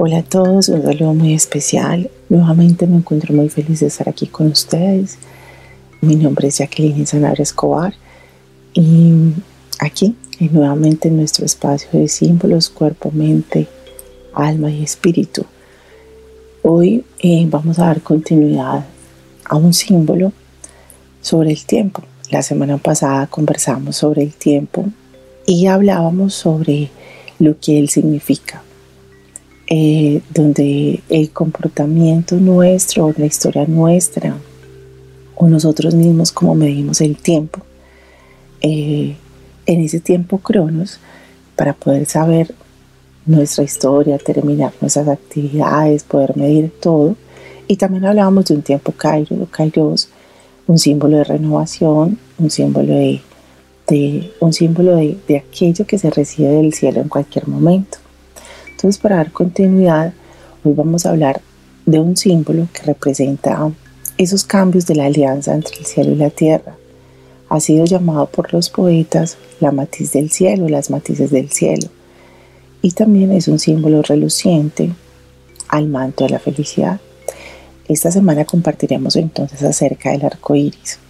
Hola a todos, un saludo muy especial. Nuevamente me encuentro muy feliz de estar aquí con ustedes. Mi nombre es Jacqueline Sanabria Escobar y aquí nuevamente en nuestro espacio de símbolos, cuerpo, mente, alma y espíritu. Hoy eh, vamos a dar continuidad a un símbolo sobre el tiempo. La semana pasada conversamos sobre el tiempo y hablábamos sobre lo que él significa eh, donde el comportamiento nuestro, la historia nuestra, o nosotros mismos como medimos el tiempo, eh, en ese tiempo cronos, para poder saber nuestra historia, terminar nuestras actividades, poder medir todo. Y también hablábamos de un tiempo kairos, kairos, un símbolo de renovación, un símbolo de, un símbolo de aquello que se recibe del cielo en cualquier momento. Entonces, para dar continuidad, hoy vamos a hablar de un símbolo que representa esos cambios de la alianza entre el cielo y la tierra. Ha sido llamado por los poetas la matiz del cielo, las matices del cielo. Y también es un símbolo reluciente al manto de la felicidad. Esta semana compartiremos entonces acerca del arco iris.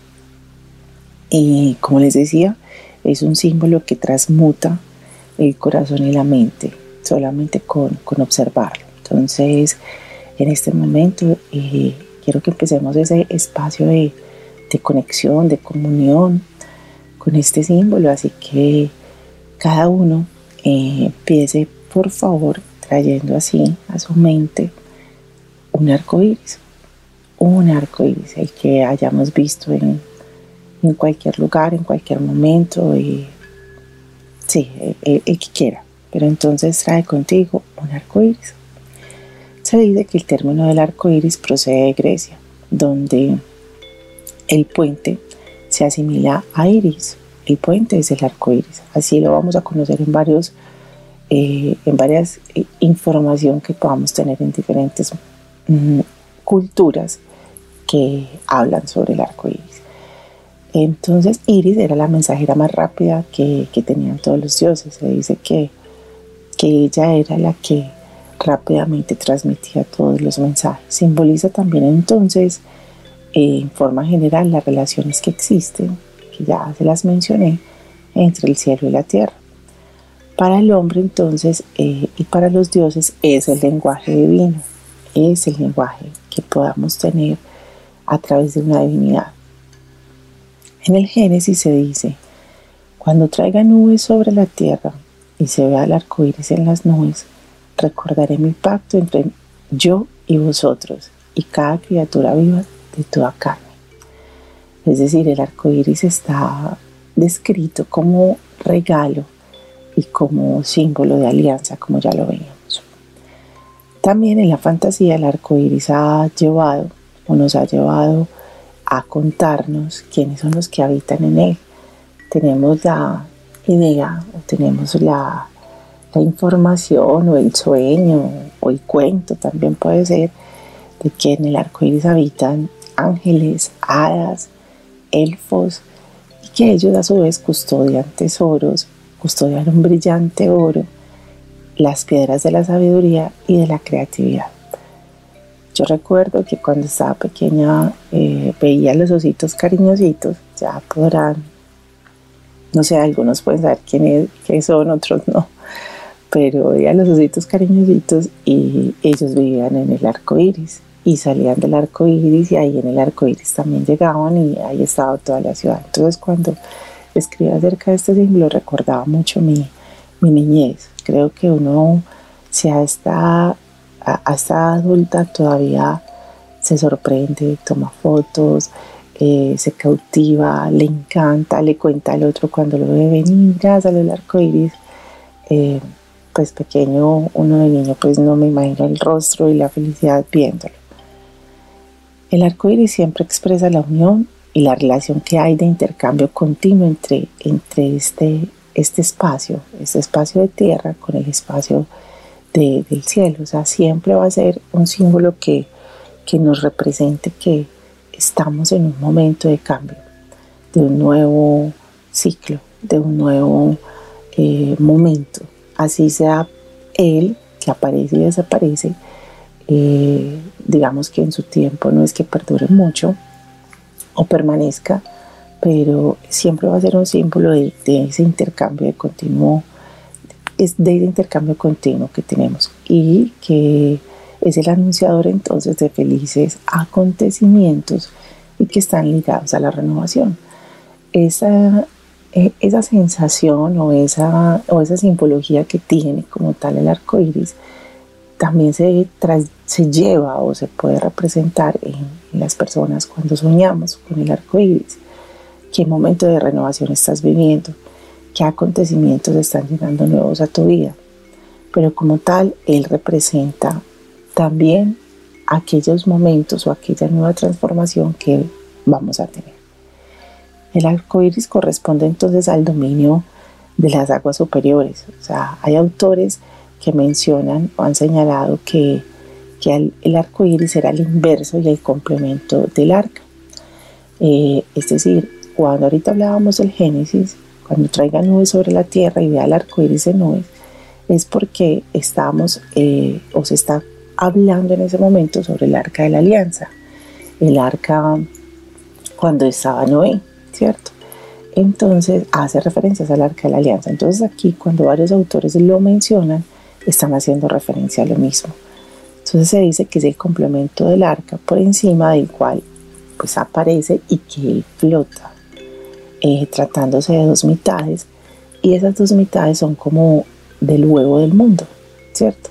Y como les decía, es un símbolo que transmuta el corazón y la mente solamente con, observarlo. Entonces, en este momento eh, quiero que empecemos ese espacio de, conexión, de comunión con este símbolo. Así que cada uno eh, empiece, por favor, trayendo así a su mente un arco iris. Un arco iris, el que hayamos visto en, cualquier lugar, en cualquier momento. Y, sí, el que quiera pero entonces trae contigo un arco iris. Se dice que el término del arco iris procede de Grecia, donde el puente se asimila a iris. El puente es el arco iris. Así lo vamos a conocer en varios eh, en varias eh, información que podamos tener en diferentes mm, culturas que hablan sobre el arco iris. Entonces Iris era la mensajera más rápida que, que tenían todos los dioses. Se dice que que ella era la que rápidamente transmitía todos los mensajes. Simboliza también entonces, eh, en forma general, las relaciones que existen, que ya se las mencioné, entre el cielo y la tierra. Para el hombre entonces eh, y para los dioses es el lenguaje divino, es el lenguaje que podamos tener a través de una divinidad. En el Génesis se dice, cuando traiga nubes sobre la tierra, y se vea el arco iris en las nubes, recordaré mi pacto entre yo y vosotros y cada criatura viva de toda carne. Es decir, el arco iris está descrito como regalo y como símbolo de alianza, como ya lo veíamos. También en la fantasía el arco iris ha llevado o nos ha llevado a contarnos quiénes son los que habitan en él. Tenemos la idea o tenemos la, información o el sueño o el cuento también puede ser de que en el arco iris habitan ángeles, hadas, elfos y que ellos a su vez custodian tesoros, custodian un brillante oro, las piedras de la sabiduría y de la creatividad. Yo recuerdo que cuando estaba pequeña eh, veía los ositos cariñositos, ya podrán no sé, algunos pueden saber quién es, son, otros no. Pero veía los ositos cariñositos y ellos vivían en el arco iris y salían del arco iris y ahí en el arco iris también llegaban y ahí estaba toda la ciudad. Entonces, cuando escribí acerca de este símbolo, recordaba mucho mi, mi niñez. Creo que uno, si a esta, a esta adulta todavía se sorprende, toma fotos, eh, se cautiva, le encanta, le cuenta al otro cuando lo ve venir, ya sale el arco iris. Eh, pues pequeño, uno de niño, pues no me imagino el rostro y la felicidad viéndolo. El arco iris siempre expresa la unión y la relación que hay de intercambio continuo entre, entre este, este espacio, este espacio de tierra con el espacio del cielo. O sea, siempre va a ser un símbolo que, que nos represente que estamos en un momento de cambio, de un nuevo ciclo, de un nuevo eh, momento. Así sea él que aparece y desaparece, eh, digamos que en su tiempo no es que perdure mucho o permanezca, pero siempre va a ser un símbolo de, ese intercambio continuo, es de ese intercambio continuo que tenemos y que es el anunciador entonces de felices acontecimientos y que están ligados a la renovación. Esa, e, esa sensación o esa, o esa simbología que tiene como tal el arco iris también se, se lleva o se puede representar en, las personas cuando soñamos con el arco iris. ¿Qué momento de renovación estás viviendo? ¿Qué acontecimientos están llegando nuevos a tu vida? Pero como tal, él representa también aquellos momentos o aquella nueva transformación que vamos a tener. El arco iris corresponde entonces al dominio de las aguas superiores. O sea, hay autores que mencionan o han señalado que, el, arco iris era el inverso y el complemento del arca. Eh, es decir, cuando ahorita hablábamos del Génesis, cuando traiga nubes sobre la tierra y vea el arco iris de nubes, es porque estamos eh, o se está hablando en ese momento sobre el arca de la alianza, el arca cuando estaba Noé, ¿cierto? Entonces hace referencias al arca de la alianza. Entonces aquí cuando varios autores lo mencionan, están haciendo referencia a lo mismo. Entonces se dice que es el complemento del arca por encima del cual pues aparece y que flota, eh, tratándose de dos mitades y esas dos mitades son como del huevo del mundo, ¿cierto?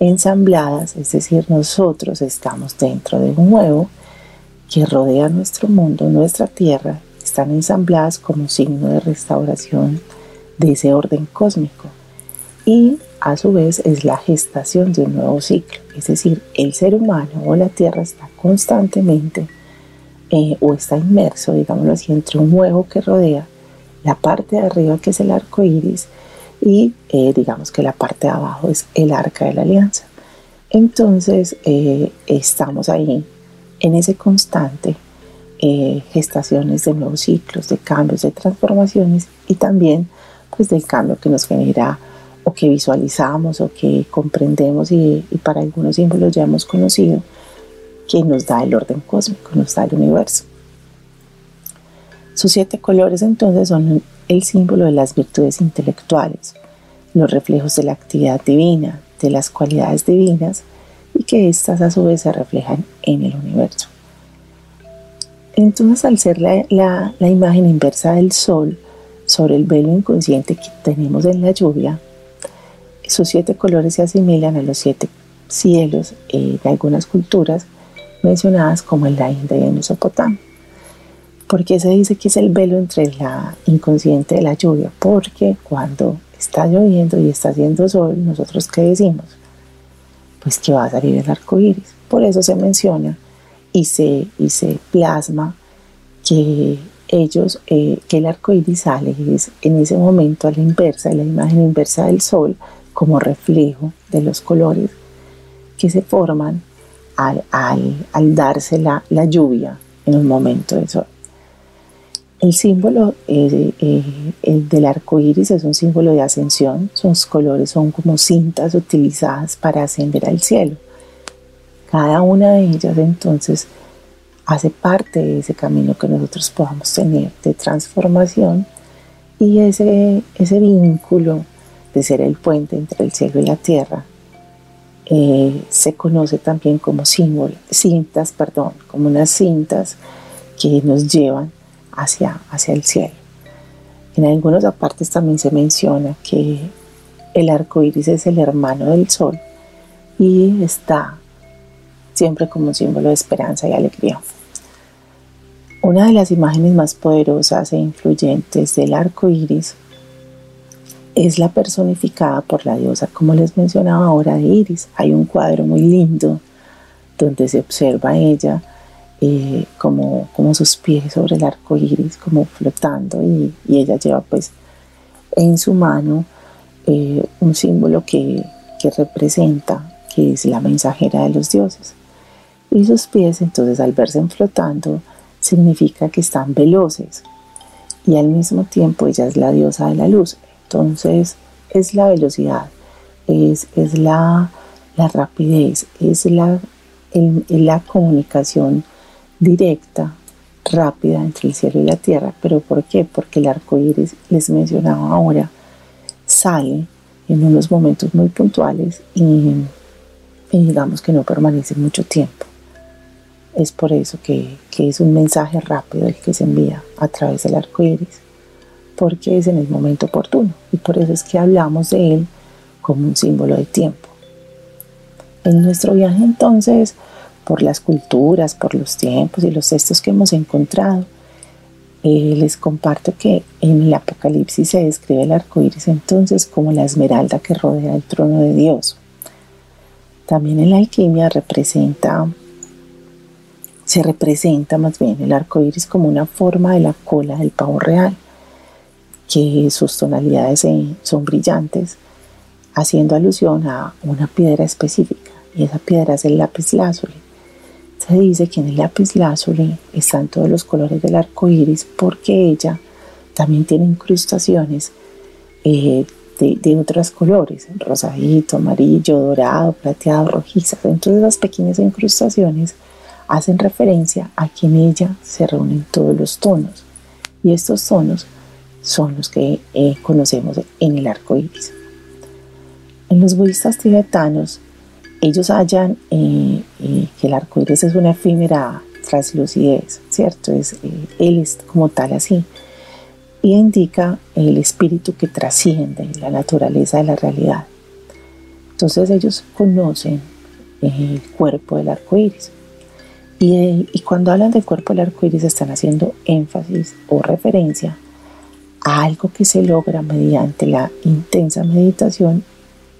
Ensambladas, es decir, nosotros estamos dentro de un huevo que rodea nuestro mundo, nuestra tierra, están ensambladas como signo de restauración de ese orden cósmico. Y a su vez es la gestación de un nuevo ciclo, es decir, el ser humano o la tierra está constantemente eh, o está inmerso, digámoslo así, entre un huevo que rodea la parte de arriba que es el arco iris y eh, digamos que la parte de abajo es el arca de la alianza. Entonces eh, estamos ahí en ese constante eh, gestaciones de nuevos ciclos, de cambios, de transformaciones y también pues del cambio que nos genera o que visualizamos o que comprendemos y, y para algunos símbolos ya hemos conocido que nos da el orden cósmico, nos da el universo. Sus siete colores entonces son el símbolo de las virtudes intelectuales, los reflejos de la actividad divina, de las cualidades divinas y que éstas a su vez se reflejan en el universo. Entonces, al ser la, la, imagen inversa del sol sobre el velo inconsciente que tenemos en la lluvia, sus siete colores se asimilan a los siete cielos eh, de algunas culturas mencionadas como en la India y en Mesopotamia. ¿Por qué se dice que es el velo entre la inconsciente de la lluvia? Porque cuando está lloviendo y está haciendo sol, nosotros qué decimos? Pues que va a salir el arco iris. Por eso se menciona y se, y se plasma que ellos, eh, que el arco iris sale en ese momento a la inversa, la imagen inversa del sol, como reflejo de los colores que se forman al, darse la, la lluvia en un momento de sol. El símbolo eh, el del arco iris es un símbolo de ascensión. Sus colores son como cintas utilizadas para ascender al cielo. Cada una de ellas entonces hace parte de ese camino que nosotros podamos tener de transformación y ese, ese vínculo de ser el puente entre el cielo y la tierra eh, se conoce también como símbolo, cintas, perdón, como unas cintas que nos llevan hacia, hacia el cielo. En algunas partes también se menciona que el arco iris es el hermano del sol y está siempre como un símbolo de esperanza y alegría. Una de las imágenes más poderosas e influyentes del arco iris es la personificada por la diosa, como les mencionaba ahora, de Iris. Hay un cuadro muy lindo donde se observa ella eh, como, como sus pies sobre el arco iris, como flotando, y, ella lleva pues en su mano eh, un símbolo que, que representa que es la mensajera de los dioses. Y sus pies, entonces, al verse flotando, significa que están veloces. Y al mismo tiempo ella es la diosa de la luz. Entonces, es la velocidad, es, es la, la rapidez, es la en, la comunicación directa, rápida entre el cielo y la tierra. ¿Pero por qué? Porque el arco iris, les mencionaba ahora, sale en unos momentos muy puntuales y, digamos que no permanece mucho tiempo. Es por eso que, que, es un mensaje rápido el que se envía a través del arco iris, porque es en el momento oportuno y por eso es que hablamos de él como un símbolo de tiempo. En nuestro viaje entonces, por las culturas, por los tiempos y los textos que hemos encontrado, eh, les comparto que en el Apocalipsis se describe el arco iris entonces como la esmeralda que rodea el trono de Dios. También en la alquimia representa, se representa más bien el arco iris como una forma de la cola del pavo real, que sus tonalidades son brillantes, haciendo alusión a una piedra específica y esa piedra es el lápiz lazuli. Se dice que en el lápiz lazuli están todos los colores del arco iris porque ella también tiene incrustaciones eh, de, otros colores, rosadito, amarillo, dorado, plateado, rojizo. Entonces las pequeñas incrustaciones hacen referencia a que en ella se reúnen todos los tonos y estos tonos son los que eh, conocemos en el arco iris. En los budistas tibetanos ellos hallan eh, eh, que el arco iris es una efímera translucidez, ¿cierto? Es, eh, él es como tal así. Y indica el espíritu que trasciende la naturaleza de la realidad. Entonces ellos conocen el cuerpo del arco iris. Y, y cuando hablan del cuerpo del arco iris están haciendo énfasis o referencia a algo que se logra mediante la intensa meditación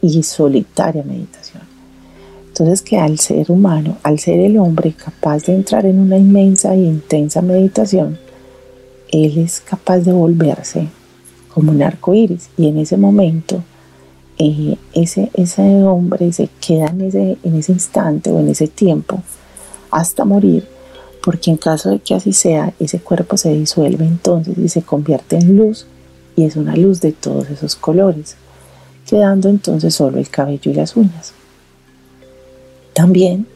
y solitaria meditación. Entonces que al ser humano, al ser el hombre capaz de entrar en una inmensa e intensa meditación, él es capaz de volverse como un arco iris y en ese momento eh, ese, ese hombre se queda en ese, en ese instante o en ese tiempo hasta morir porque en caso de que así sea, ese cuerpo se disuelve entonces y se convierte en luz y es una luz de todos esos colores, quedando entonces solo el cabello y las uñas. También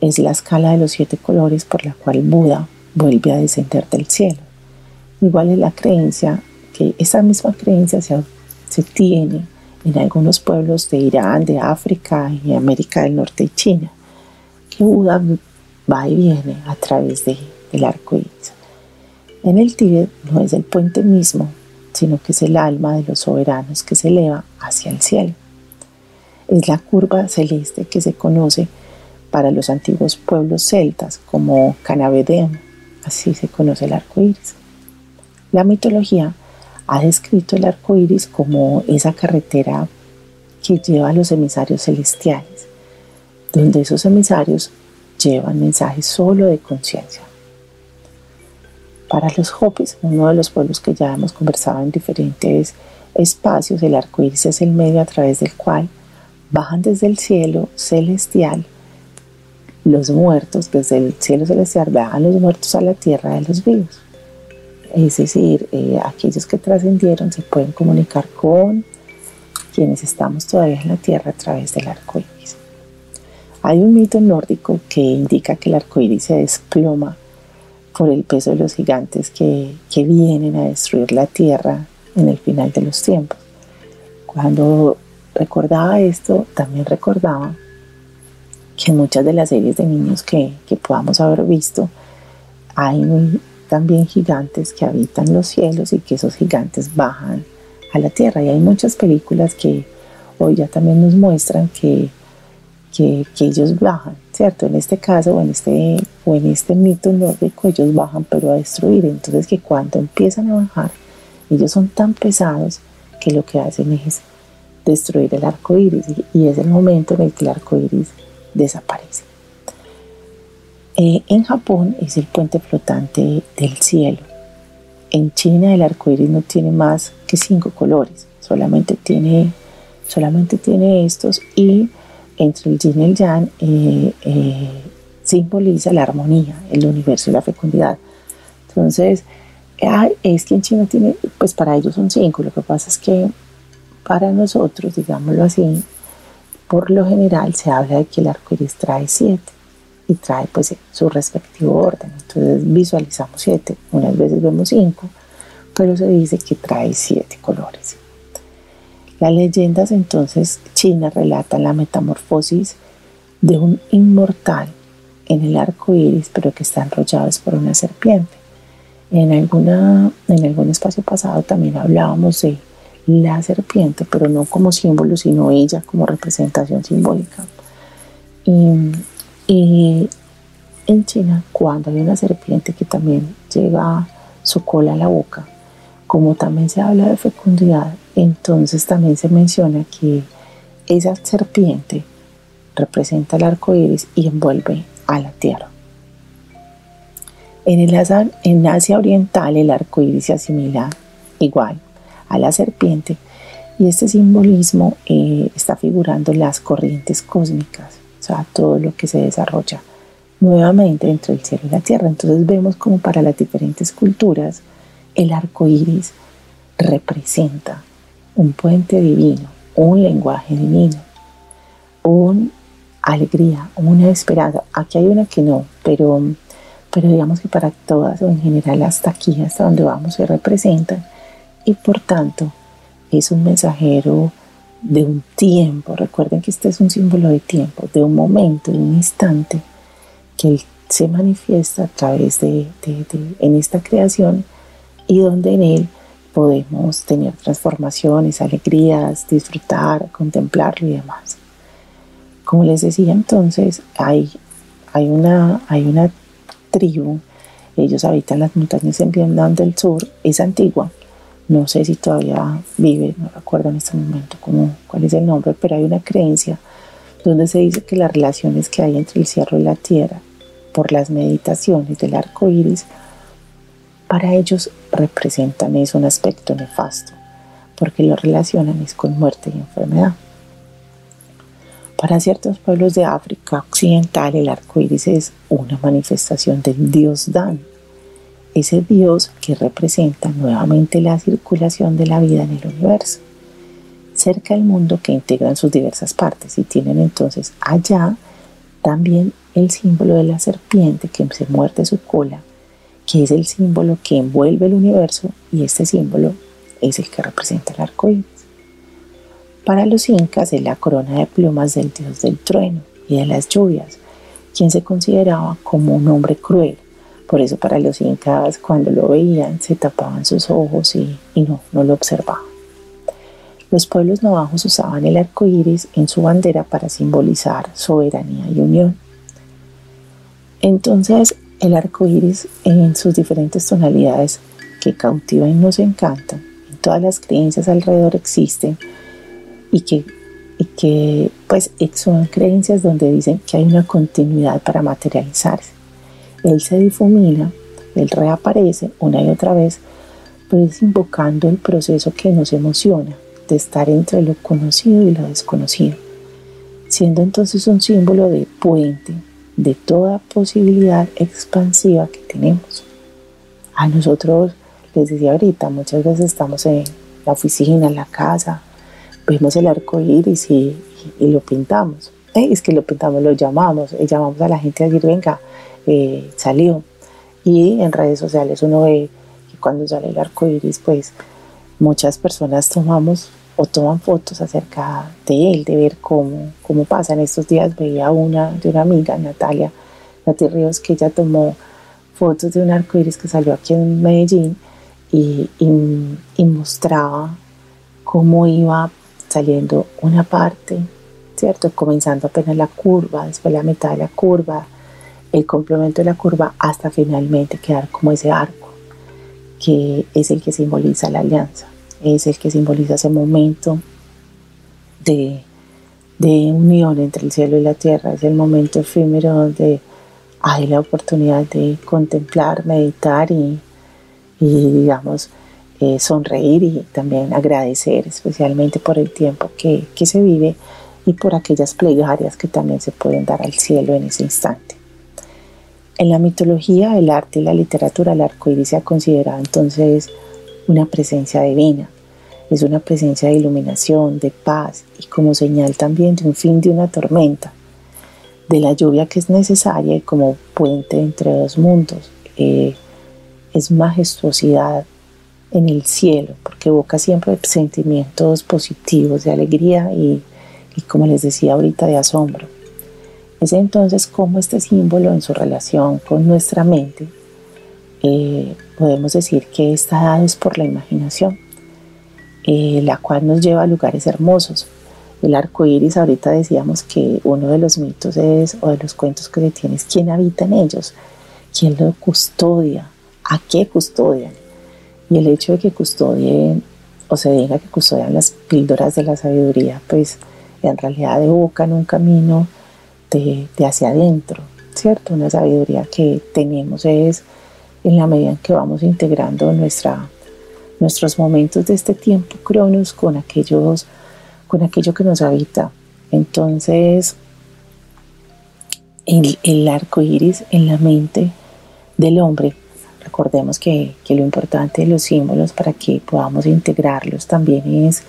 es la escala de los siete colores por la cual Buda vuelve a descender del cielo. Igual es la creencia que esa misma creencia se, se tiene en algunos pueblos de Irán, de África y América del Norte y China, que Buda va y viene a través de, del arco iris. En el Tíbet no es el puente mismo, sino que es el alma de los soberanos que se eleva hacia el cielo es la curva celeste que se conoce para los antiguos pueblos celtas como Canavedem, así se conoce el arco iris. La mitología ha descrito el arco iris como esa carretera que lleva a los emisarios celestiales, donde esos emisarios llevan mensajes solo de conciencia. Para los Hopis, uno de los pueblos que ya hemos conversado en diferentes espacios, el arco iris es el medio a través del cual bajan desde el cielo celestial los muertos, desde el cielo celestial bajan los muertos a la tierra de los vivos. Es decir, eh, aquellos que trascendieron se pueden comunicar con quienes estamos todavía en la tierra a través del arco iris. Hay un mito nórdico que indica que el arco iris se desploma por el peso de los gigantes que, que vienen a destruir la tierra en el final de los tiempos. Cuando recordaba esto, también recordaba que muchas de las series de niños que, podamos haber visto, hay también gigantes que habitan los cielos y que esos gigantes bajan a la tierra. Y hay muchas películas que hoy ya también nos muestran que, que, ellos bajan, ¿cierto? En este caso o en este, o en este mito nórdico ellos bajan pero a destruir. Entonces que cuando empiezan a bajar, ellos son tan pesados que lo que hacen es destruir el arco iris y, es el momento en el que el arco iris desaparece. Eh, en Japón es el puente flotante del cielo. En China el arco iris no tiene más que cinco colores, solamente tiene, solamente tiene estos y entre el yin y el yang eh, eh, simboliza la armonía, el universo y la fecundidad. Entonces, es que en China tiene, pues para ellos son cinco, lo que pasa es que para nosotros, digámoslo así, por lo general se habla de que el arco iris trae siete y trae pues su respectivo orden. Entonces visualizamos siete, unas veces vemos cinco, pero se dice que trae siete colores. Las leyendas entonces chinas relatan la metamorfosis de un inmortal en el arco iris, pero que está enrollado por una serpiente. En, alguna, en algún espacio pasado también hablábamos de la serpiente, pero no como símbolo, sino ella como representación simbólica. Y, en China, cuando hay una serpiente que también lleva su cola a la boca, como también se habla de fecundidad, entonces también se menciona que esa serpiente representa el arco iris y envuelve a la tierra. En, el en Asia Oriental el arco iris se asimila igual a la serpiente y este simbolismo eh, está figurando las corrientes cósmicas, o sea, todo lo que se desarrolla nuevamente entre el cielo y la tierra. Entonces vemos como para las diferentes culturas el arco iris representa un puente divino, un lenguaje divino, una alegría, una esperanza. Aquí hay una que no, pero, pero digamos que para todas o en general hasta aquí, hasta donde vamos, se representan y por tanto es un mensajero de un tiempo. Recuerden que este es un símbolo de tiempo, de un momento, de un instante que se manifiesta a través de, en esta creación y donde en él podemos tener transformaciones, alegrías, disfrutar, contemplarlo y demás. Como les decía entonces, hay, hay, una, hay una tribu, ellos habitan las montañas en Vietnam del Sur, es antigua, no sé si todavía vive, no recuerdo en este momento cómo, cuál es el nombre, pero hay una creencia donde se dice que las relaciones que hay entre el cielo y la tierra por las meditaciones del arco iris, para ellos representan es un aspecto nefasto, porque lo relacionan es con muerte y enfermedad. Para ciertos pueblos de África Occidental, el arco iris es una manifestación del dios Dan, ese Dios que representa nuevamente la circulación de la vida en el universo, cerca del mundo que integran sus diversas partes y tienen entonces allá también el símbolo de la serpiente que se muerde su cola, que es el símbolo que envuelve el universo y este símbolo es el que representa el arco iris. Para los incas es la corona de plumas del dios del trueno y de las lluvias, quien se consideraba como un hombre cruel por eso para los incas cuando lo veían se tapaban sus ojos y, no, no lo observaban. Los pueblos navajos usaban el arco iris en su bandera para simbolizar soberanía y unión. Entonces, el arco iris en sus diferentes tonalidades que cautivan y nos encantan, en todas las creencias alrededor existen y que, y que pues son creencias donde dicen que hay una continuidad para materializarse él se difumina, él reaparece una y otra vez, pues invocando el proceso que nos emociona de estar entre lo conocido y lo desconocido, siendo entonces un símbolo de puente de toda posibilidad expansiva que tenemos. A nosotros, les decía ahorita, muchas veces estamos en la oficina, en la casa, vemos el arco iris y, lo pintamos. Eh, es que lo pintamos, lo llamamos, y llamamos a la gente a decir, venga, salió. Y en redes sociales uno ve que cuando sale el arco iris, pues muchas personas tomamos o toman fotos acerca de él, de ver cómo, cómo pasa. En estos días veía una de una amiga, Natalia Nati Ríos, que ella tomó fotos de un arco iris que salió aquí en Medellín y, y mostraba cómo iba saliendo una parte, ¿cierto? Comenzando apenas la curva, después la mitad de la curva, el complemento de la curva hasta finalmente quedar como ese arco que es el que simboliza la alianza. es el que simboliza ese momento de, unión entre el cielo y la tierra, es el momento efímero donde hay la oportunidad de contemplar, meditar y, digamos, eh, sonreír y también agradecer especialmente por el tiempo que, que se vive y por aquellas plegarias que también se pueden dar al cielo en ese instante. En la mitología, el arte y la literatura, el arco iris se considerado entonces una presencia divina. Es una presencia de iluminación, de paz y como señal también de un fin de una tormenta, de la lluvia que es necesaria como puente entre dos mundos. Eh, es majestuosidad en el cielo, porque evoca siempre sentimientos positivos de alegría y, y como les decía ahorita, de asombro. Es entonces como este símbolo en su relación con nuestra mente, eh, podemos decir que está dado es por la imaginación, eh, la cual nos lleva a lugares hermosos. El arco iris, ahorita decíamos que uno de los mitos es, o de los cuentos que se tiene, es quién habita en ellos, quién lo custodia, a qué custodian. Y el hecho de que custodien, o se diga que custodian las píldoras de la sabiduría, pues en realidad evocan un camino de, hacia adentro, ¿cierto? Una sabiduría que tenemos es en la medida en que vamos integrando nuestra, nuestros momentos de este tiempo cronos con, aquellos, con aquello que nos habita. Entonces, el, el arco iris en la mente del hombre, recordemos que, que lo importante de los símbolos para que podamos integrarlos también es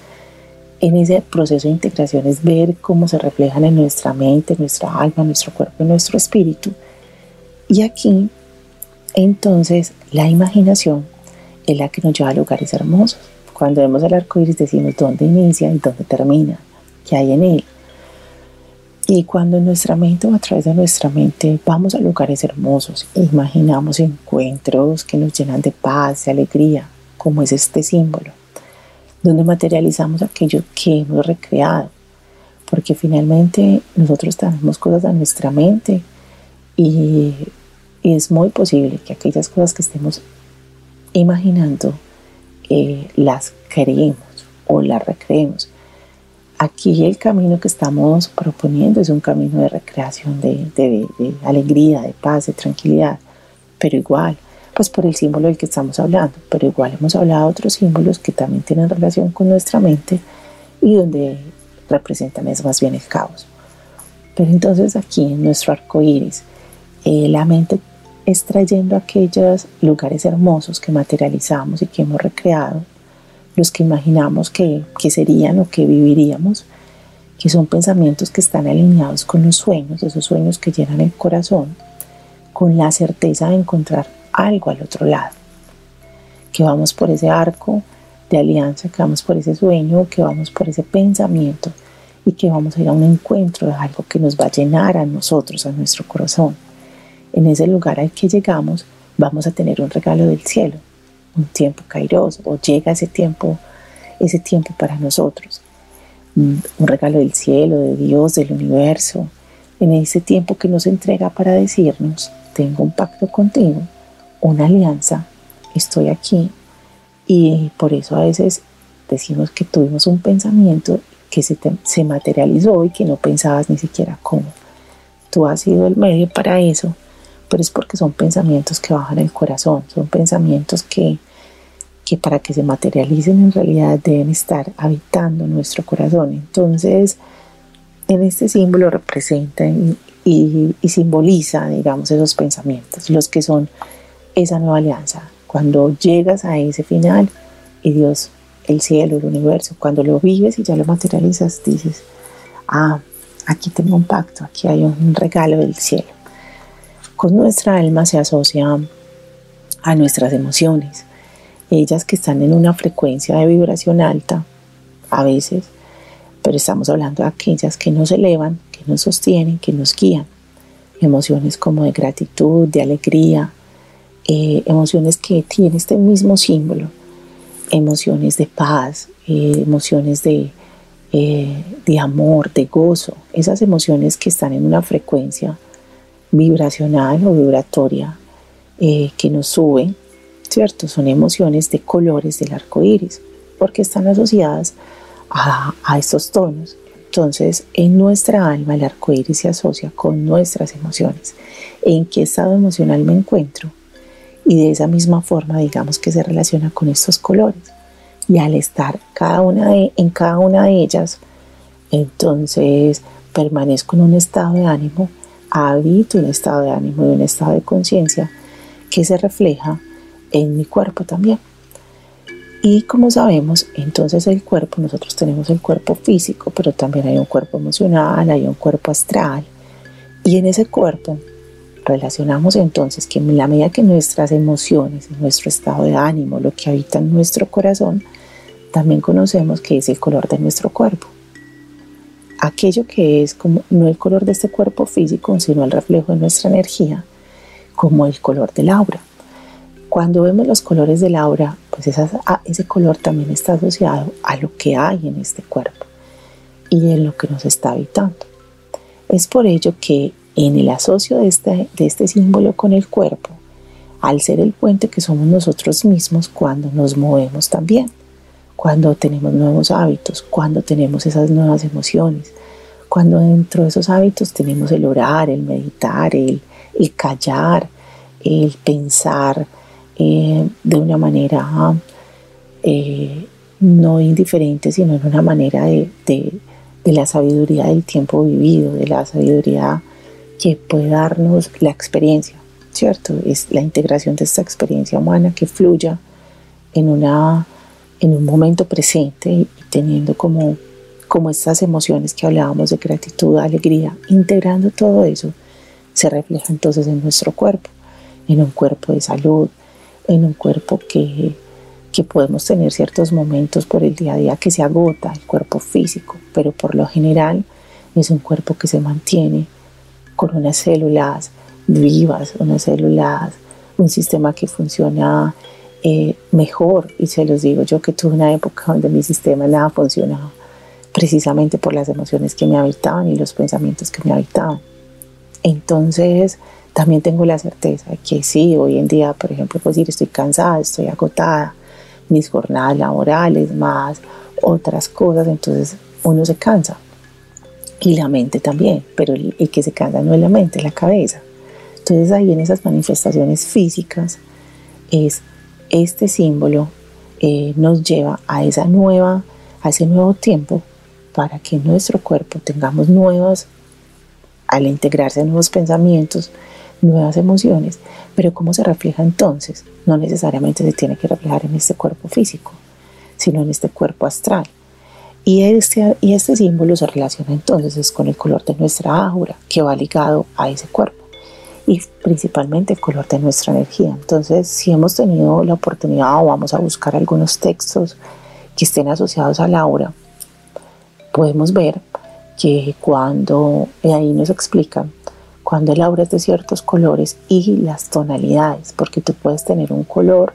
en ese proceso de integración es ver cómo se reflejan en nuestra mente, nuestra alma, nuestro cuerpo y nuestro espíritu. Y aquí, entonces, la imaginación es la que nos lleva a lugares hermosos. Cuando vemos el arco iris decimos dónde inicia y dónde termina, qué hay en él. Y cuando en nuestra mente o a través de nuestra mente vamos a lugares hermosos, imaginamos encuentros que nos llenan de paz, de alegría, como es este símbolo donde materializamos aquello que hemos recreado, porque finalmente nosotros tenemos cosas en nuestra mente y, es muy posible que aquellas cosas que estemos imaginando eh, las creemos o las recreemos. Aquí el camino que estamos proponiendo es un camino de recreación, de alegría, de paz, de tranquilidad, pero igual pues por el símbolo del que estamos hablando, pero igual hemos hablado de otros símbolos que también tienen relación con nuestra mente y donde representan es más bien el caos. Pero entonces aquí en nuestro arco iris, eh, la mente es trayendo aquellos lugares hermosos que materializamos y que hemos recreado, los que imaginamos que, que serían o que viviríamos, que son pensamientos que están alineados con los sueños, esos sueños que llenan el corazón, con la certeza de encontrar algo al otro lado, que vamos por ese arco de alianza, que vamos por ese sueño, que vamos por ese pensamiento y que vamos a ir a un encuentro de algo que nos va a llenar a nosotros, a nuestro corazón. En ese lugar al que llegamos vamos a tener un regalo del cielo, un tiempo cairoso, o llega ese tiempo, ese tiempo para nosotros, un regalo del cielo, de Dios, del universo, en ese tiempo que nos entrega para decirnos, tengo un pacto contigo una alianza, estoy aquí y por eso a veces decimos que tuvimos un pensamiento que se, se materializó y que no pensabas ni siquiera cómo. Tú has sido el medio para eso, pero es porque son pensamientos que bajan el corazón, son pensamientos que, que para que se materialicen en realidad deben estar habitando nuestro corazón. Entonces, en este símbolo representa y, y simboliza, digamos, esos pensamientos, los que son esa nueva alianza. Cuando llegas a ese final y Dios, el cielo, el universo, cuando lo vives y ya lo materializas, dices, ah, aquí tengo un pacto, aquí hay un regalo del cielo. Con nuestra alma se asocia a nuestras emociones, ellas que están en una frecuencia de vibración alta, a veces, pero estamos hablando de aquellas que nos elevan, que nos sostienen, que nos guían. Emociones como de gratitud, de alegría, eh, emociones que tienen este mismo símbolo, emociones de paz, eh, emociones de, eh, de amor, de gozo, esas emociones que están en una frecuencia vibracional o vibratoria que nos suben, ¿cierto? Son emociones de colores del arco iris. porque están asociadas a, a estos tonos. Entonces, en nuestra alma el arco iris se asocia con nuestras emociones. ¿En qué estado emocional me encuentro? Y de esa misma forma, digamos que se relaciona con estos colores. Y al estar cada una en cada una de ellas, entonces permanezco en un estado de ánimo, habito un estado de ánimo y un estado de conciencia que se refleja en mi cuerpo también. Y como sabemos, entonces el cuerpo, nosotros tenemos el cuerpo físico, pero también hay un cuerpo emocional, hay un cuerpo astral. Y en ese cuerpo relacionamos entonces que en la medida que nuestras emociones, nuestro estado de ánimo, lo que habita en nuestro corazón, también conocemos que es el color de nuestro cuerpo. Aquello que es como no el color de este cuerpo físico, sino el reflejo de nuestra energía, como el color del aura. Cuando vemos los colores del aura, pues ese color también está asociado a lo que hay en este cuerpo y en lo que nos está habitando. Es por ello que en el asocio de este, símbolo con el cuerpo, al ser el puente que somos nosotros mismos cuando nos movemos también, cuando tenemos nuevos hábitos, cuando tenemos esas nuevas emociones, cuando dentro de esos hábitos tenemos el orar, el meditar, el, el callar, el pensar, eh, de una manera eh, no indiferente, sino en una manera de, la sabiduría del tiempo vivido, de la sabiduría que puede darnos la experiencia, ¿cierto? Es la integración de esta experiencia humana que fluya en, una, en un momento presente y teniendo como, como estas emociones que hablábamos de gratitud, alegría, integrando todo eso, se refleja entonces en nuestro cuerpo, en un cuerpo de salud, en un cuerpo que, que podemos tener ciertos momentos por el día a día que se agota, el cuerpo físico, pero por lo general es un cuerpo que se mantiene con unas células vivas, unas células, un sistema que funciona eh, mejor. Y se los digo yo que tuve una época donde mi sistema nada funcionaba, precisamente por las emociones que me habitaban y los pensamientos que me habitaban. Entonces, también tengo la certeza de que sí, hoy en día, por ejemplo, pues decir, estoy cansada, estoy agotada, mis jornadas laborales, más otras cosas, entonces uno se cansa. Y la mente también, pero el, que se cansa no es la mente, es la cabeza. Entonces ahí en esas manifestaciones físicas es este símbolo eh, nos lleva a esa nueva, a ese nuevo tiempo para que nuestro cuerpo tengamos nuevas, al integrarse nuevos pensamientos, nuevas emociones, pero ¿cómo se refleja entonces? No necesariamente se tiene que reflejar en este cuerpo físico, sino en este cuerpo astral. Y este, y este símbolo se relaciona entonces con el color de nuestra aura, que va ligado a ese cuerpo, y principalmente el color de nuestra energía. Entonces, si hemos tenido la oportunidad o vamos a buscar algunos textos que estén asociados al aura, podemos ver que cuando ahí nos explican cuando el aura es de ciertos colores y las tonalidades, porque tú puedes tener un color,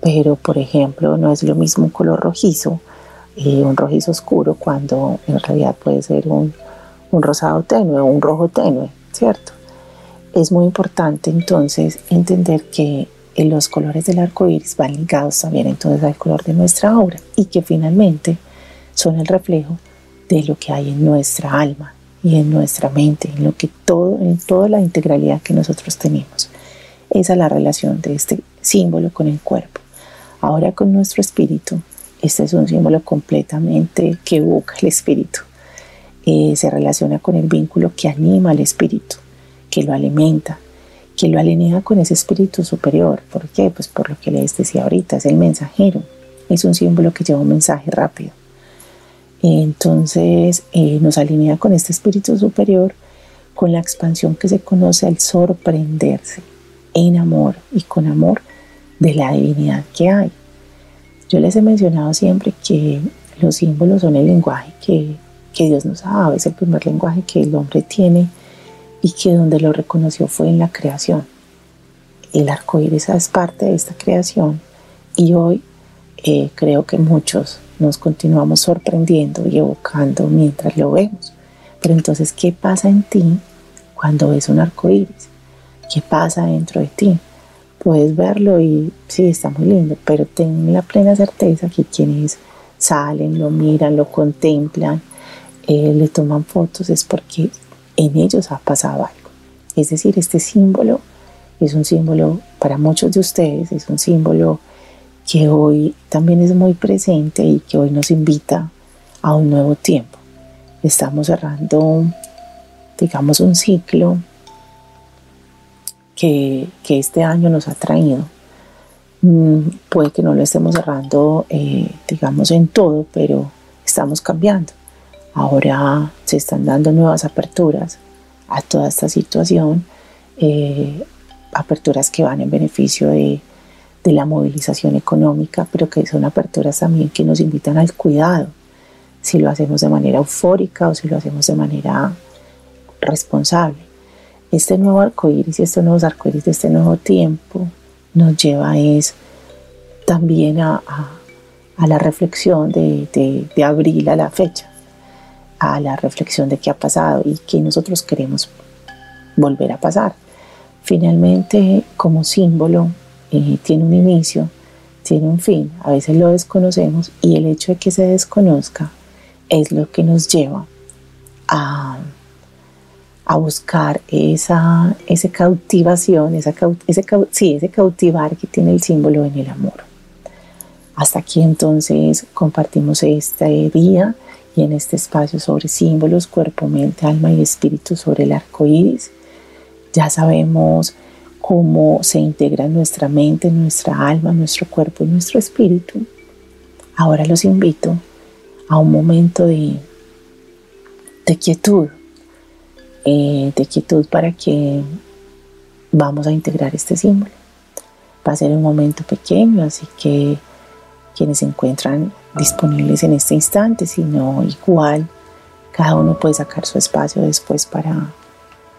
pero por ejemplo no es lo mismo un color rojizo, y un rojizo oscuro, cuando en realidad puede ser un, un rosado tenue o un rojo tenue, ¿cierto? Es muy importante entonces entender que los colores del arco iris van ligados también entonces al color de nuestra aura y que finalmente son el reflejo de lo que hay en nuestra alma, y en nuestra mente, en lo que todo, en toda la integralidad que nosotros tenemos. Esa es la relación de este símbolo con el cuerpo. Ahora con nuestro espíritu, este es un símbolo completamente que evoca el espíritu. Eh, se relaciona con el vínculo que anima al espíritu, que lo alimenta, que lo alinea con ese espíritu superior. ¿Por qué? Pues por lo que les decía ahorita, es el mensajero. Es un símbolo que lleva un mensaje rápido. Entonces eh, nos alinea con este espíritu superior, con la expansión que se conoce al sorprenderse en amor y con amor de la divinidad que hay. Yo les he mencionado siempre que los símbolos son el lenguaje que, Dios nos ha dado, es el primer lenguaje que el hombre tiene y que donde lo reconoció fue en la creación. El arco iris es parte de esta creación y hoy eh, creo que muchos nos continuamos sorprendiendo y evocando mientras lo vemos. Pero entonces, ¿qué pasa en ti cuando ves un arco iris? ¿Qué pasa dentro de ti puedes verlo y sí, está muy lindo, pero ten la plena certeza que quienes salen, lo miran, lo contemplan, eh, le toman fotos, es porque en ellos ha pasado algo. Es decir, este símbolo es un símbolo para muchos de ustedes, es un símbolo que hoy también es muy presente y que hoy nos invita a un nuevo tiempo. Estamos cerrando, digamos, un ciclo que, este año nos ha traído. Mm, puede que no lo estemos cerrando, eh, digamos, en todo, pero estamos cambiando. Ahora se están dando nuevas aperturas a toda esta situación, eh, aperturas que van en beneficio de, de la movilización económica, pero que son aperturas también que nos invitan al cuidado, si lo hacemos de manera eufórica o si lo hacemos de manera responsable este nuevo arcoíris estos nuevos arcoíris de este nuevo tiempo nos lleva es también a, la reflexión de, de, abril a la fecha, a la reflexión de qué ha pasado y qué nosotros queremos volver a pasar. Finalmente, como símbolo, eh, tiene un inicio, tiene un fin, a veces lo desconocemos y el hecho de que se desconozca es lo que nos lleva a a buscar esa, esa cautivación, esa, ese, sí, ese cautivar que tiene el símbolo en el amor. Hasta aquí entonces compartimos este día y en este espacio sobre símbolos, cuerpo, mente, alma y espíritu sobre el arco iris. Ya sabemos cómo se integra nuestra mente, nuestra alma, nuestro cuerpo y nuestro espíritu. Ahora los invito a un momento de, de quietud eh, de quietud para que vamos a integrar este símbolo. Va a ser un momento pequeño, así que quienes se encuentran disponibles en este instante, si no igual, cada uno puede sacar su espacio después para,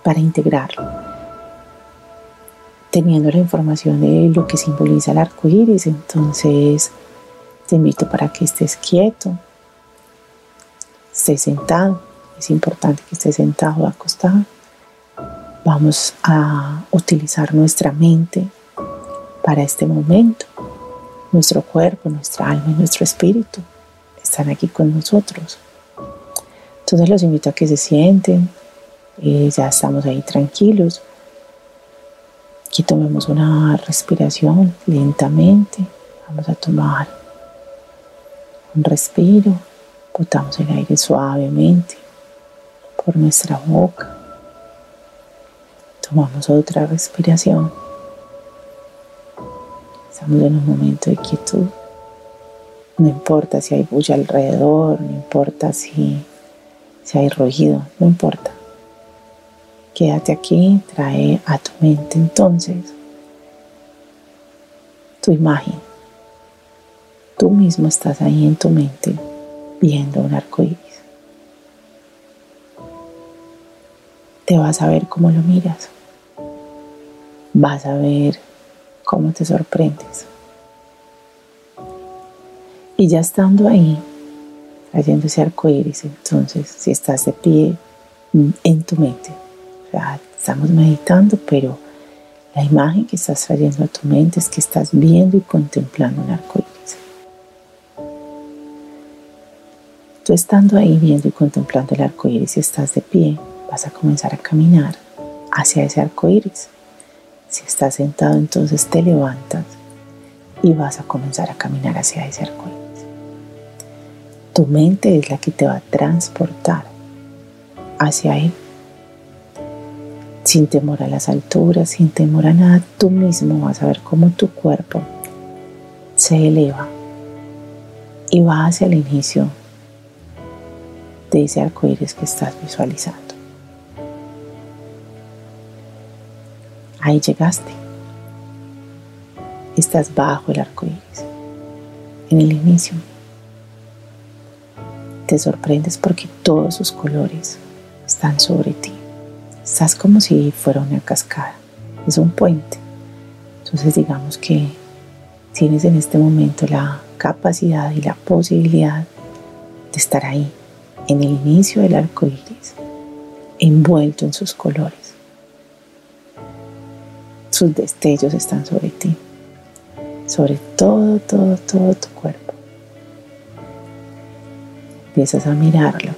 para integrarlo. Teniendo la información de lo que simboliza el arco iris, entonces te invito para que estés quieto, estés sentado es importante que esté sentado o acostado. Vamos a utilizar nuestra mente para este momento. Nuestro cuerpo, nuestra alma y nuestro espíritu están aquí con nosotros. Entonces los invito a que se sienten. Eh, ya estamos ahí tranquilos. Aquí tomemos una respiración lentamente. Vamos a tomar un respiro. Botamos el aire suavemente por nuestra boca. Tomamos otra respiración. Estamos en un momento de quietud. No importa si hay bulla alrededor, no importa si, si hay ruido, no importa. Quédate aquí, trae a tu mente entonces tu imagen. Tú mismo estás ahí en tu mente viendo un arco iris. Te vas a ver cómo lo miras. Vas a ver cómo te sorprendes. Y ya estando ahí, trayendo ese arco iris, entonces, si estás de pie mm, en tu mente, estamos meditando, pero la imagen que estás trayendo a tu mente es que estás viendo y contemplando un arco iris. Tú estando ahí viendo y contemplando el arco iris, y estás de pie, vas a comenzar a caminar hacia ese arco iris. Si estás sentado, entonces te levantas y vas a comenzar a caminar hacia ese arco iris. Tu mente es la que te va a transportar hacia él. Sin temor a las alturas, sin temor a nada, tú mismo vas a ver cómo tu cuerpo se eleva y va hacia el inicio de ese arco iris que estás visualizando. Ahí llegaste. Estás bajo el arco iris, en el inicio. Te sorprendes porque todos sus colores están sobre ti. Estás como si fuera una cascada, es un puente. Entonces digamos que tienes en este momento la capacidad y la posibilidad de estar ahí, en el inicio del arco iris, envuelto en sus colores sus destellos están sobre ti, sobre todo, todo, todo tu cuerpo. Empiezas a mirarlo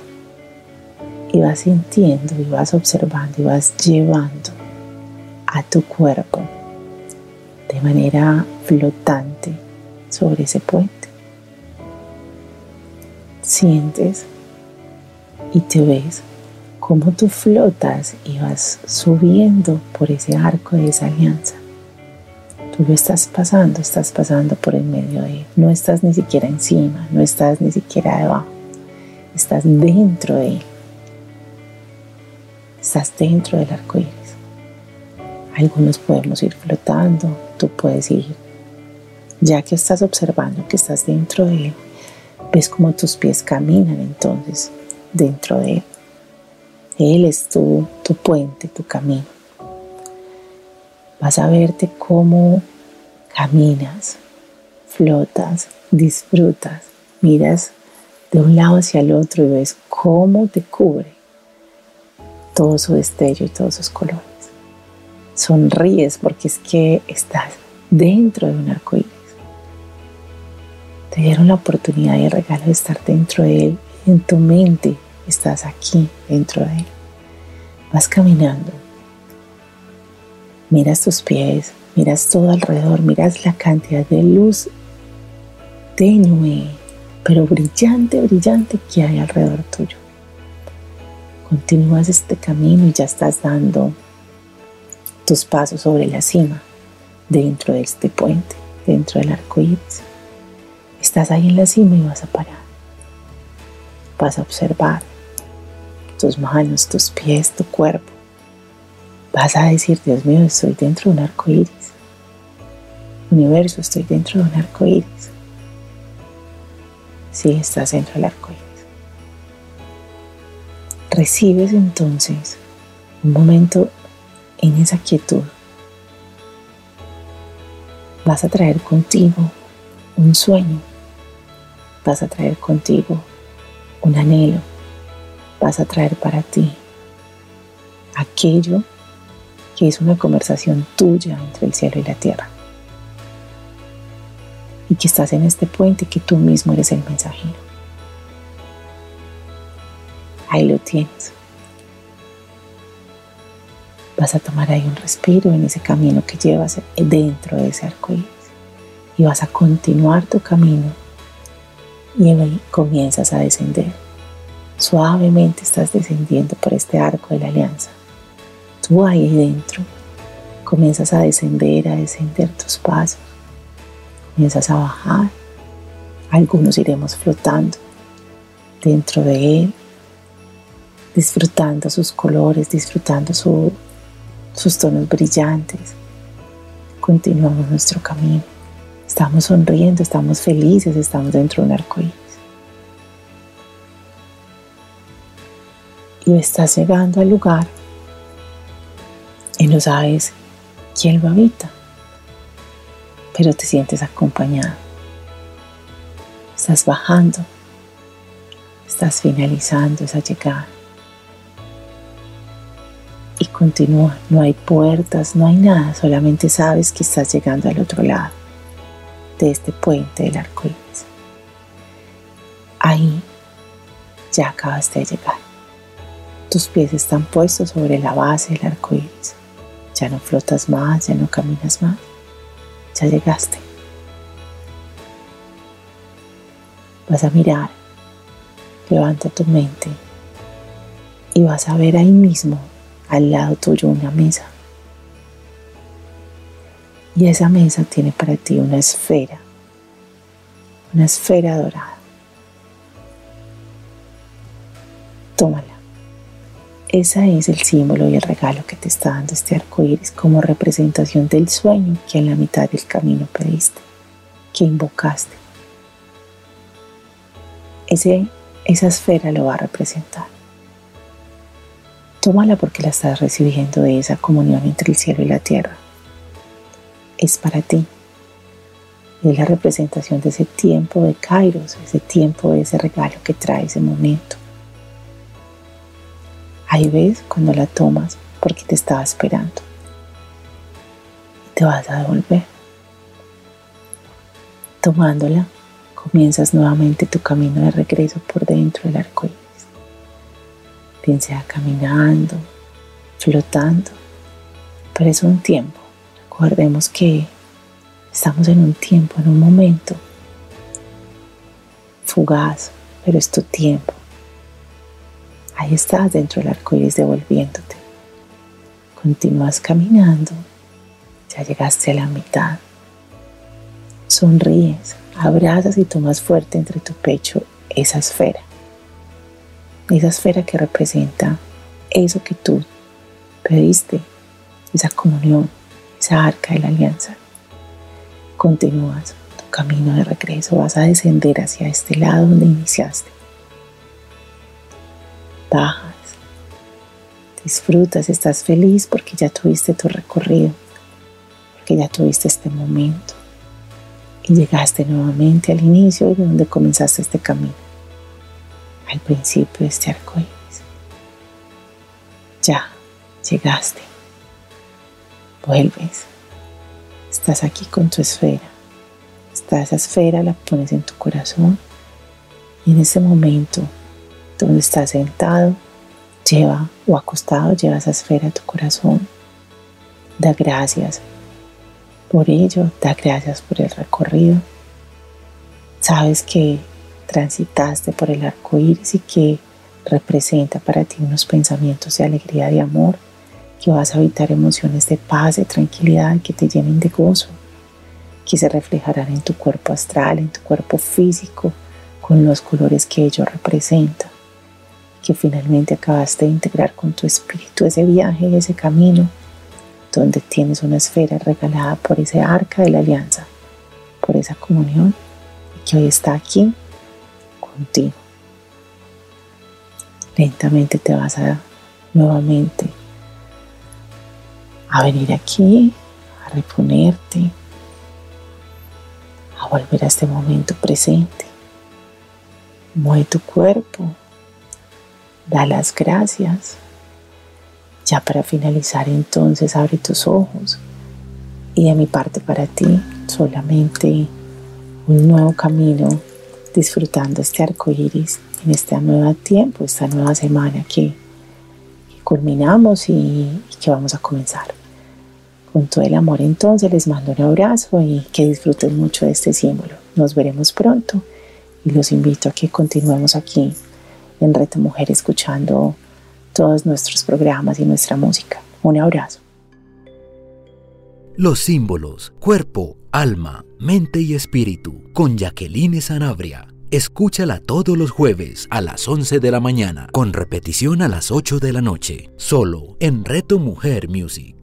y vas sintiendo y vas observando y vas llevando a tu cuerpo de manera flotante sobre ese puente. Sientes y te ves como tú flotas y vas subiendo por ese arco de esa alianza. Tú lo estás pasando, estás pasando por el medio de él. No estás ni siquiera encima, no estás ni siquiera debajo. Estás dentro de él. Estás dentro del arco iris. Algunos podemos ir flotando, tú puedes ir. Ya que estás observando que estás dentro de él, ves como tus pies caminan entonces dentro de él. Él es tu, tu puente, tu camino. Vas a verte cómo caminas, flotas, disfrutas, miras de un lado hacia el otro y ves cómo te cubre todo su destello y todos sus colores. Sonríes porque es que estás dentro de un arco iris. Te dieron la oportunidad y el regalo de estar dentro de él en tu mente estás aquí dentro de él. Vas caminando. Miras tus pies, miras todo alrededor, miras la cantidad de luz tenue, pero brillante, brillante que hay alrededor tuyo. Continúas este camino y ya estás dando tus pasos sobre la cima, dentro de este puente, dentro del arco iris. Estás ahí en la cima y vas a parar. Vas a observar tus manos, tus pies, tu cuerpo. Vas a decir, Dios mío, estoy dentro de un arco iris. Universo, estoy dentro de un arco iris. Sí, estás dentro del arco iris. Recibes entonces un momento en esa quietud. Vas a traer contigo un sueño. Vas a traer contigo un anhelo vas a traer para ti aquello que es una conversación tuya entre el cielo y la tierra. Y que estás en este puente que tú mismo eres el mensajero. Ahí lo tienes. Vas a tomar ahí un respiro en ese camino que llevas dentro de ese arco iris. Y vas a continuar tu camino y comienzas a descender Suavemente estás descendiendo por este arco de la alianza. Tú ahí dentro comienzas a descender, a descender tus pasos. Comienzas a bajar. Algunos iremos flotando dentro de él, disfrutando sus colores, disfrutando sus tonos brillantes. Continuamos nuestro camino. Estamos sonriendo, estamos felices, estamos dentro de un arco y estás llegando al lugar y no sabes quién lo habita, pero te sientes acompañado. Estás bajando, estás finalizando esa llegada. Y continúa, no hay puertas, no hay nada, solamente sabes que estás llegando al otro lado de este puente del arco iris. Ahí ya acabaste de llegar. Tus pies están puestos sobre la base del arco iris. Ya no flotas más, ya no caminas más. Ya llegaste. Vas a mirar, levanta tu mente y vas a ver ahí mismo, al lado tuyo, una mesa. Y esa mesa tiene para ti una esfera, una esfera dorada. Tómala. Ese es el símbolo y el regalo que te está dando este arco iris como representación del sueño que en la mitad del camino pediste, que invocaste. Ese, esa esfera lo va a representar. Tómala porque la estás recibiendo de esa comunión entre el cielo y la tierra. Es para ti. Es la representación de ese tiempo de Kairos, ese tiempo de ese regalo que trae ese momento. Ahí ves cuando la tomas porque te estaba esperando. te vas a devolver. Tomándola, comienzas nuevamente tu camino de regreso por dentro del arco iris. Bien caminando, flotando, pero es un tiempo. Recordemos que estamos en un tiempo, en un momento fugaz, pero es tu tiempo. Ahí estás dentro del arco iris devolviéndote. Continúas caminando, ya llegaste a la mitad. Sonríes, abrazas y tomas fuerte entre tu pecho esa esfera. Esa esfera que representa eso que tú pediste, esa comunión, esa arca de la alianza. Continúas tu camino de regreso, vas a descender hacia este lado donde iniciaste. Bajas, disfrutas, estás feliz porque ya tuviste tu recorrido, porque ya tuviste este momento. Y llegaste nuevamente al inicio de donde comenzaste este camino, al principio de este arco iris. Ya llegaste, vuelves, estás aquí con tu esfera, esta esa esfera la pones en tu corazón. Y en ese momento donde estás sentado, lleva o acostado, lleva esa esfera a tu corazón, da gracias por ello, da gracias por el recorrido. Sabes que transitaste por el arco iris y que representa para ti unos pensamientos de alegría, de amor, que vas a evitar emociones de paz, de tranquilidad, que te llenen de gozo, que se reflejarán en tu cuerpo astral, en tu cuerpo físico, con los colores que ello representa, que finalmente acabaste de integrar con tu espíritu ese viaje, ese camino donde tienes una esfera regalada por ese arca de la alianza, por esa comunión que hoy está aquí contigo. Lentamente te vas a nuevamente a venir aquí, a reponerte, a volver a este momento presente. Mueve tu cuerpo, da las gracias ya para finalizar entonces abre tus ojos y de mi parte para ti solamente un nuevo camino disfrutando este arco iris en este nuevo tiempo, esta nueva semana que, culminamos y, y que vamos a comenzar. Con todo el amor entonces les mando un abrazo y que disfruten mucho de este símbolo. Nos veremos pronto y los invito a que continuemos aquí en Reto Mujer escuchando todos nuestros programas y nuestra música. Un abrazo. Los símbolos, cuerpo, alma, mente y espíritu, con Jacqueline Sanabria. Escúchala todos los jueves a las 11 de la mañana, con repetición a las 8 de la noche, solo en Reto Mujer Music.